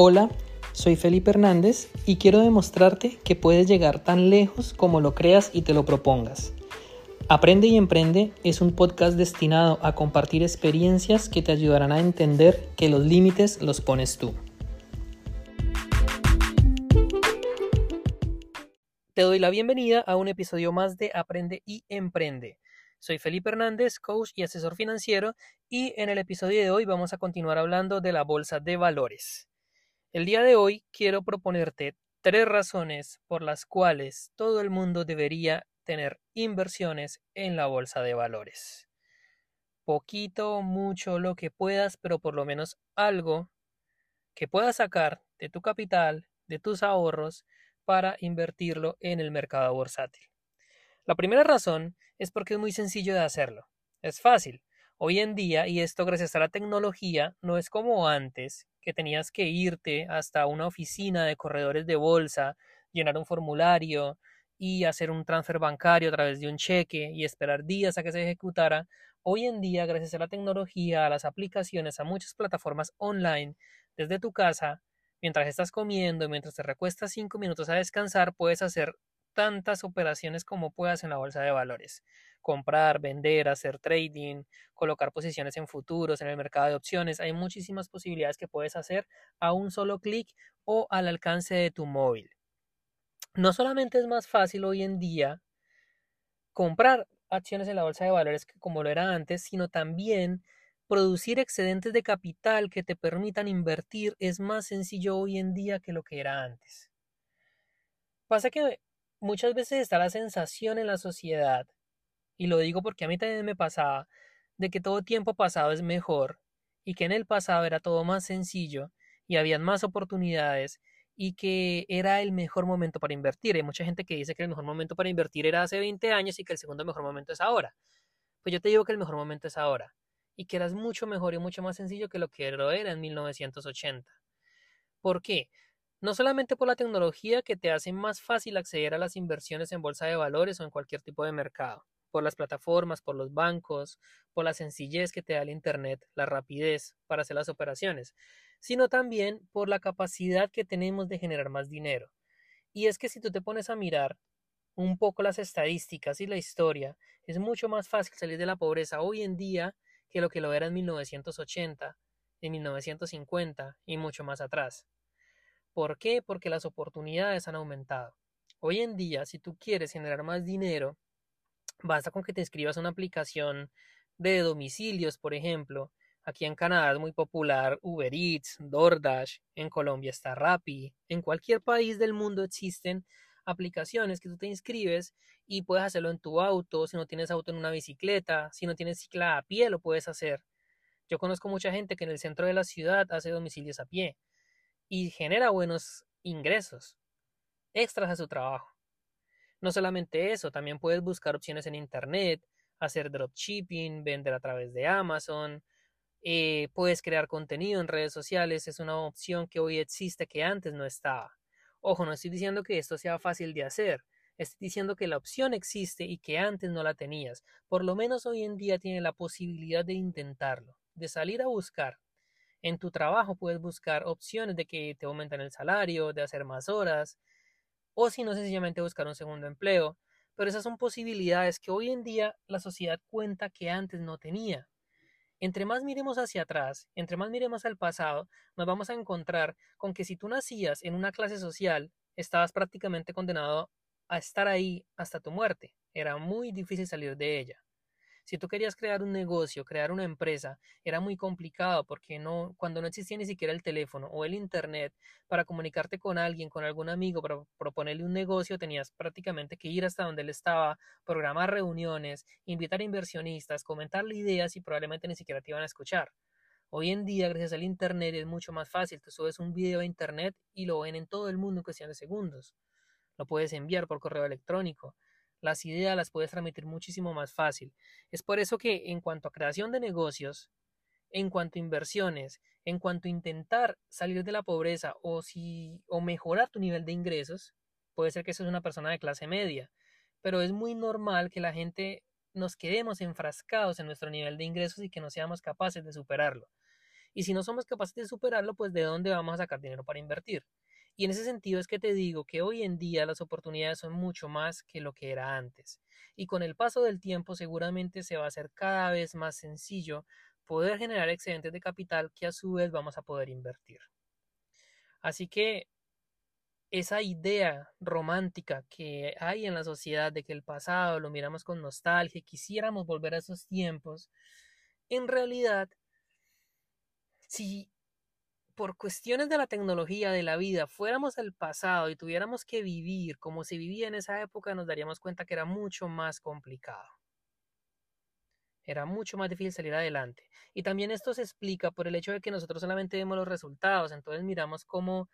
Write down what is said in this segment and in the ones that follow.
Hola, soy Felipe Hernández y quiero demostrarte que puedes llegar tan lejos como lo creas y te lo propongas. Aprende y Emprende es un podcast destinado a compartir experiencias que te ayudarán a entender que los límites los pones tú. Te doy la bienvenida a un episodio más de Aprende y Emprende. Soy Felipe Hernández, coach y asesor financiero, y en el episodio de hoy vamos a continuar hablando de la bolsa de valores. El día de hoy quiero proponerte tres razones por las cuales todo el mundo debería tener inversiones en la bolsa de valores. Poquito, mucho, lo que puedas, pero por lo menos algo que puedas sacar de tu capital, de tus ahorros, para invertirlo en el mercado bursátil. La primera razón es porque es muy sencillo de hacerlo. Es fácil. Hoy en día, y esto gracias a la tecnología, no es como antes, que tenías que irte hasta una oficina de corredores de bolsa, llenar un formulario y hacer un transfer bancario a través de un cheque y esperar días a que se ejecutara. Hoy en día, gracias a la tecnología, a las aplicaciones, a muchas plataformas online, desde tu casa, mientras estás comiendo, mientras te recuestas cinco minutos a descansar, puedes hacer tantas operaciones como puedas en la bolsa de valores. Comprar, vender, hacer trading, colocar posiciones en futuros, en el mercado de opciones. Hay muchísimas posibilidades que puedes hacer a un solo clic o al alcance de tu móvil. No solamente es más fácil hoy en día comprar acciones en la bolsa de valores que como lo era antes, sino también producir excedentes de capital que te permitan invertir es más sencillo hoy en día que lo que era antes. Pasa que muchas veces está la sensación en la sociedad, y lo digo porque a mí también me pasaba, de que todo tiempo pasado es mejor, y que en el pasado era todo más sencillo, y habían más oportunidades, y que era el mejor momento para invertir. Hay mucha gente que dice que el mejor momento para invertir era hace 20 años y que el segundo mejor momento es ahora. Pues yo te digo que el mejor momento es ahora, y que eras mucho mejor y mucho más sencillo que lo que era en 1980. ¿Por qué? No solamente por la tecnología que te hace más fácil acceder a las inversiones en bolsa de valores o en cualquier tipo de mercado, por las plataformas, por los bancos, por la sencillez que te da el Internet, la rapidez para hacer las operaciones, sino también por la capacidad que tenemos de generar más dinero. Y es que si tú te pones a mirar un poco las estadísticas y la historia, es mucho más fácil salir de la pobreza hoy en día que lo que lo era en 1980, en 1950 y mucho más atrás. ¿Por qué? Porque las oportunidades han aumentado. Hoy en día, si tú quieres generar más dinero, basta con que te inscribas a una aplicación de domicilios, por ejemplo. Aquí en Canadá es muy popular Uber Eats, DoorDash, en Colombia está Rappi, en cualquier país del mundo existen aplicaciones que tú te inscribes y puedes hacerlo en tu auto, si no tienes auto en una bicicleta, si no tienes cicla a pie, lo puedes hacer. Yo conozco mucha gente que en el centro de la ciudad hace domicilios a pie y genera buenos ingresos extras a su trabajo. No solamente eso, también puedes buscar opciones en Internet, hacer dropshipping, vender a través de Amazon, eh, puedes crear contenido en redes sociales, es una opción que hoy existe que antes no estaba. Ojo, no estoy diciendo que esto sea fácil de hacer, estoy diciendo que la opción existe y que antes no la tenías. Por lo menos hoy en día tienes la posibilidad de intentarlo, de salir a buscar en tu trabajo puedes buscar opciones de que te aumenten el salario, de hacer más horas, o si no, sencillamente buscar un segundo empleo. Pero esas son posibilidades que hoy en día la sociedad cuenta que antes no tenía. Entre más miremos hacia atrás, entre más miremos al pasado, nos vamos a encontrar con que si tú nacías en una clase social, estabas prácticamente condenado a estar ahí hasta tu muerte. Era muy difícil salir de ella. Si tú querías crear un negocio, crear una empresa, era muy complicado porque no, cuando no existía ni siquiera el teléfono o el internet para comunicarte con alguien, con algún amigo, para proponerle un negocio, tenías prácticamente que ir hasta donde él estaba, programar reuniones, invitar inversionistas, comentarle ideas y probablemente ni siquiera te iban a escuchar. Hoy en día, gracias al Internet, es mucho más fácil. Tú subes un video a Internet y lo ven en todo el mundo en cuestión de segundos. Lo puedes enviar por correo electrónico las ideas las puedes transmitir muchísimo más fácil. Es por eso que en cuanto a creación de negocios, en cuanto a inversiones, en cuanto a intentar salir de la pobreza o si o mejorar tu nivel de ingresos, puede ser que seas una persona de clase media, pero es muy normal que la gente nos quedemos enfrascados en nuestro nivel de ingresos y que no seamos capaces de superarlo. Y si no somos capaces de superarlo, pues de dónde vamos a sacar dinero para invertir. Y en ese sentido es que te digo que hoy en día las oportunidades son mucho más que lo que era antes. Y con el paso del tiempo seguramente se va a hacer cada vez más sencillo poder generar excedentes de capital que a su vez vamos a poder invertir. Así que esa idea romántica que hay en la sociedad de que el pasado lo miramos con nostalgia quisiéramos volver a esos tiempos, en realidad, si por cuestiones de la tecnología, de la vida, fuéramos al pasado y tuviéramos que vivir como se vivía en esa época, nos daríamos cuenta que era mucho más complicado. Era mucho más difícil salir adelante. Y también esto se explica por el hecho de que nosotros solamente vemos los resultados, entonces miramos cómo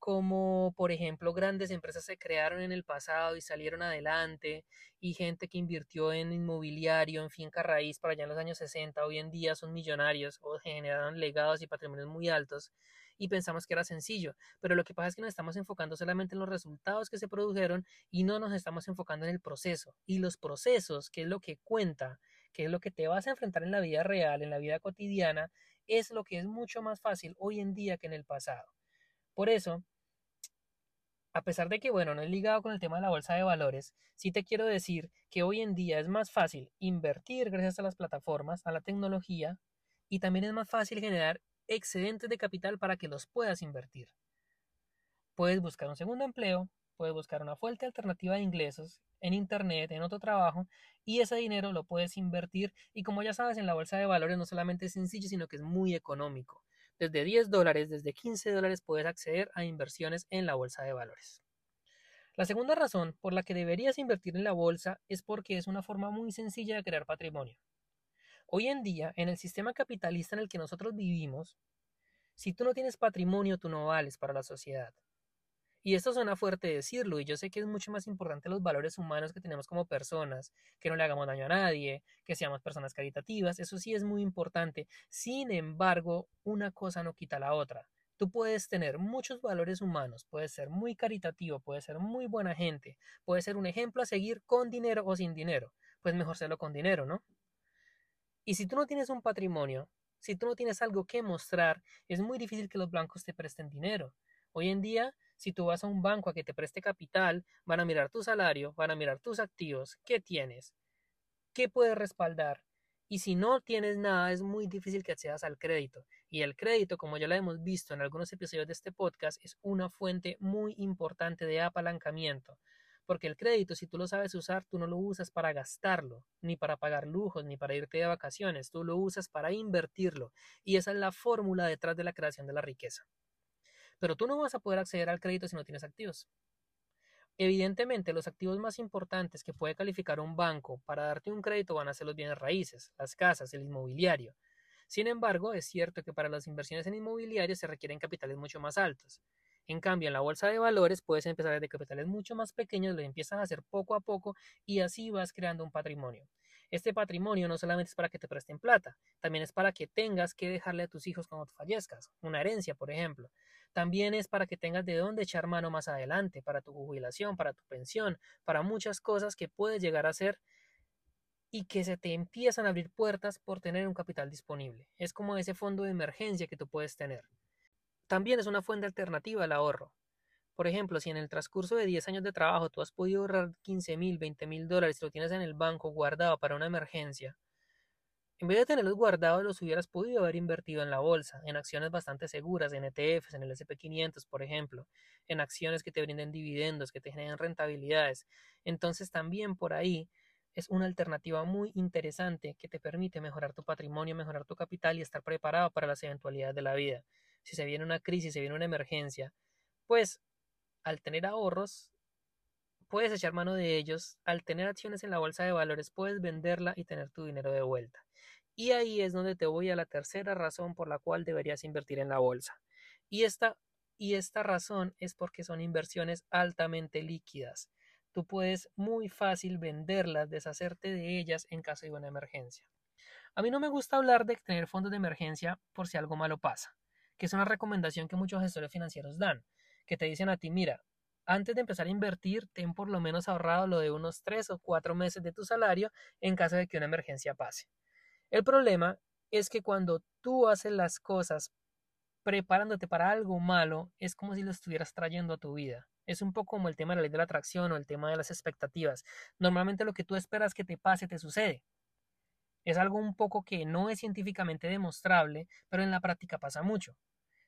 como por ejemplo grandes empresas se crearon en el pasado y salieron adelante y gente que invirtió en inmobiliario, en finca raíz para allá en los años 60, hoy en día son millonarios o generaron legados y patrimonios muy altos y pensamos que era sencillo, pero lo que pasa es que nos estamos enfocando solamente en los resultados que se produjeron y no nos estamos enfocando en el proceso y los procesos, que es lo que cuenta, que es lo que te vas a enfrentar en la vida real, en la vida cotidiana, es lo que es mucho más fácil hoy en día que en el pasado. Por eso, a pesar de que, bueno, no es ligado con el tema de la bolsa de valores, sí te quiero decir que hoy en día es más fácil invertir gracias a las plataformas, a la tecnología, y también es más fácil generar excedentes de capital para que los puedas invertir. Puedes buscar un segundo empleo, puedes buscar una fuente alternativa de ingresos en Internet, en otro trabajo, y ese dinero lo puedes invertir. Y como ya sabes, en la bolsa de valores no solamente es sencillo, sino que es muy económico. Desde 10 dólares, desde 15 dólares puedes acceder a inversiones en la bolsa de valores. La segunda razón por la que deberías invertir en la bolsa es porque es una forma muy sencilla de crear patrimonio. Hoy en día, en el sistema capitalista en el que nosotros vivimos, si tú no tienes patrimonio, tú no vales para la sociedad. Y esto suena fuerte decirlo, y yo sé que es mucho más importante los valores humanos que tenemos como personas, que no le hagamos daño a nadie, que seamos personas caritativas, eso sí es muy importante. Sin embargo, una cosa no quita la otra. Tú puedes tener muchos valores humanos, puedes ser muy caritativo, puedes ser muy buena gente, puedes ser un ejemplo a seguir con dinero o sin dinero. Pues mejor serlo con dinero, ¿no? Y si tú no tienes un patrimonio, si tú no tienes algo que mostrar, es muy difícil que los blancos te presten dinero. Hoy en día si tú vas a un banco a que te preste capital, van a mirar tu salario, van a mirar tus activos, qué tienes, qué puedes respaldar. Y si no tienes nada, es muy difícil que accedas al crédito. Y el crédito, como ya lo hemos visto en algunos episodios de este podcast, es una fuente muy importante de apalancamiento. Porque el crédito, si tú lo sabes usar, tú no lo usas para gastarlo, ni para pagar lujos, ni para irte de vacaciones, tú lo usas para invertirlo. Y esa es la fórmula detrás de la creación de la riqueza. Pero tú no vas a poder acceder al crédito si no tienes activos. Evidentemente, los activos más importantes que puede calificar un banco para darte un crédito van a ser los bienes raíces, las casas, el inmobiliario. Sin embargo, es cierto que para las inversiones en inmobiliario se requieren capitales mucho más altos. En cambio, en la bolsa de valores puedes empezar desde capitales mucho más pequeños, lo empiezas a hacer poco a poco y así vas creando un patrimonio. Este patrimonio no solamente es para que te presten plata, también es para que tengas que dejarle a tus hijos cuando fallezcas, una herencia, por ejemplo. También es para que tengas de dónde echar mano más adelante, para tu jubilación, para tu pensión, para muchas cosas que puedes llegar a hacer y que se te empiezan a abrir puertas por tener un capital disponible. Es como ese fondo de emergencia que tú puedes tener. También es una fuente alternativa al ahorro. Por ejemplo, si en el transcurso de 10 años de trabajo tú has podido ahorrar 15 mil, 20 mil dólares y lo tienes en el banco guardado para una emergencia, en vez de tenerlos guardados, los hubieras podido haber invertido en la bolsa, en acciones bastante seguras, en ETFs, en el SP500, por ejemplo, en acciones que te brinden dividendos, que te generen rentabilidades. Entonces también por ahí es una alternativa muy interesante que te permite mejorar tu patrimonio, mejorar tu capital y estar preparado para las eventualidades de la vida. Si se viene una crisis, se viene una emergencia, pues al tener ahorros, puedes echar mano de ellos. Al tener acciones en la bolsa de valores, puedes venderla y tener tu dinero de vuelta. Y ahí es donde te voy a la tercera razón por la cual deberías invertir en la bolsa. Y esta, y esta razón es porque son inversiones altamente líquidas. Tú puedes muy fácil venderlas, deshacerte de ellas en caso de una emergencia. A mí no me gusta hablar de tener fondos de emergencia por si algo malo pasa, que es una recomendación que muchos gestores financieros dan, que te dicen a ti, mira, antes de empezar a invertir, ten por lo menos ahorrado lo de unos tres o cuatro meses de tu salario en caso de que una emergencia pase. El problema es que cuando tú haces las cosas preparándote para algo malo, es como si lo estuvieras trayendo a tu vida. Es un poco como el tema de la ley de la atracción o el tema de las expectativas. Normalmente lo que tú esperas que te pase te sucede. Es algo un poco que no es científicamente demostrable, pero en la práctica pasa mucho.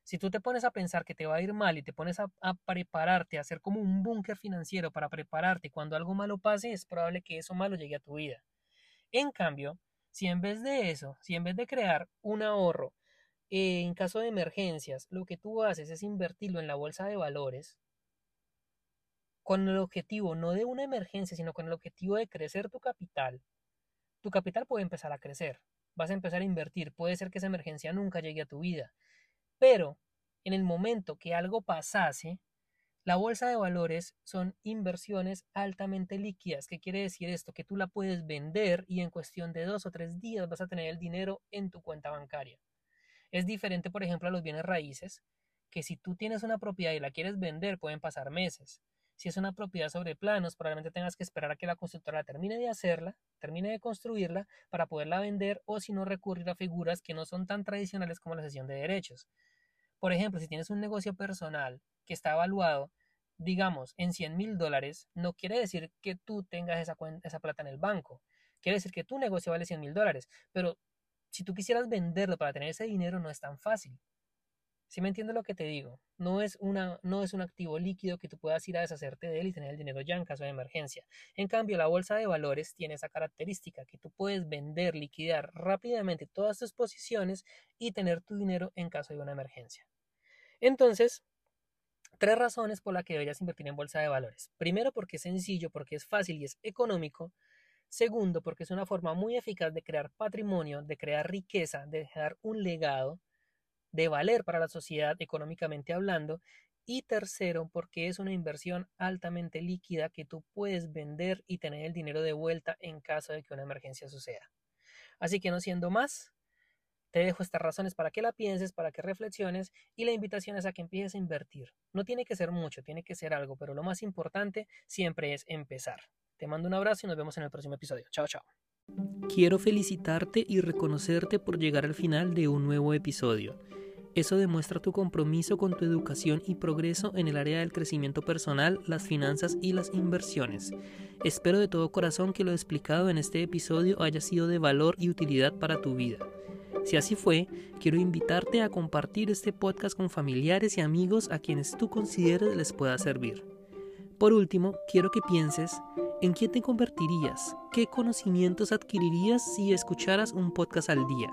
Si tú te pones a pensar que te va a ir mal y te pones a, prepararte, a hacer como un búnker financiero para prepararte cuando algo malo pase, es probable que eso malo llegue a tu vida. En cambio, si en vez de eso, si en vez de crear un ahorro eh, en caso de emergencias, lo que tú haces es invertirlo en la bolsa de valores, con el objetivo no de una emergencia, sino con el objetivo de crecer tu capital, tu capital puede empezar a crecer. Vas a empezar a invertir. Puede ser que esa emergencia nunca llegue a tu vida. Pero en el momento que algo pasase, la bolsa de valores son inversiones altamente líquidas. ¿Qué quiere decir esto? Que tú la puedes vender y en cuestión de dos o tres días vas a tener el dinero en tu cuenta bancaria. Es diferente, por ejemplo, a los bienes raíces, que si tú tienes una propiedad y la quieres vender, pueden pasar meses. Si es una propiedad sobre planos, probablemente tengas que esperar a que la constructora termine de hacerla, termine de construirla, para poderla vender o si no recurrir a figuras que no son tan tradicionales como la cesión de derechos. Por ejemplo, si tienes un negocio personal que está evaluado, digamos, en 100 mil dólares, no quiere decir que tú tengas esa, plata en el banco. Quiere decir que tu negocio vale 100 mil dólares. Pero si tú quisieras venderlo para tener ese dinero, no es tan fácil. Si me entiendes lo que te digo, no es, una, no es un activo líquido que tú puedas ir a deshacerte de él y tener el dinero ya en caso de emergencia. En cambio, la bolsa de valores tiene esa característica que tú puedes vender, liquidar rápidamente todas tus posiciones y tener tu dinero en caso de una emergencia. Entonces, tres razones por las que deberías invertir en bolsa de valores. Primero, porque es sencillo, porque es fácil y es económico. Segundo, porque es una forma muy eficaz de crear patrimonio, de crear riqueza, de dejar un legado, de valer para la sociedad económicamente hablando. Y tercero, porque es una inversión altamente líquida que tú puedes vender y tener el dinero de vuelta en caso de que una emergencia suceda. Así que no siendo más, te dejo estas razones para que la pienses, para que reflexiones y la invitación es a que empieces a invertir. No tiene que ser mucho, tiene que ser algo, pero lo más importante siempre es empezar. Te mando un abrazo y nos vemos en el próximo episodio. Chao, chao. Quiero felicitarte y reconocerte por llegar al final de un nuevo episodio. Eso demuestra tu compromiso con tu educación y progreso en el área del crecimiento personal, las finanzas y las inversiones. Espero de todo corazón que lo explicado en este episodio haya sido de valor y utilidad para tu vida. Si así fue, quiero invitarte a compartir este podcast con familiares y amigos a quienes tú consideres les pueda servir. Por último, quiero que pienses en qué te convertirías, qué conocimientos adquirirías si escucharas un podcast al día.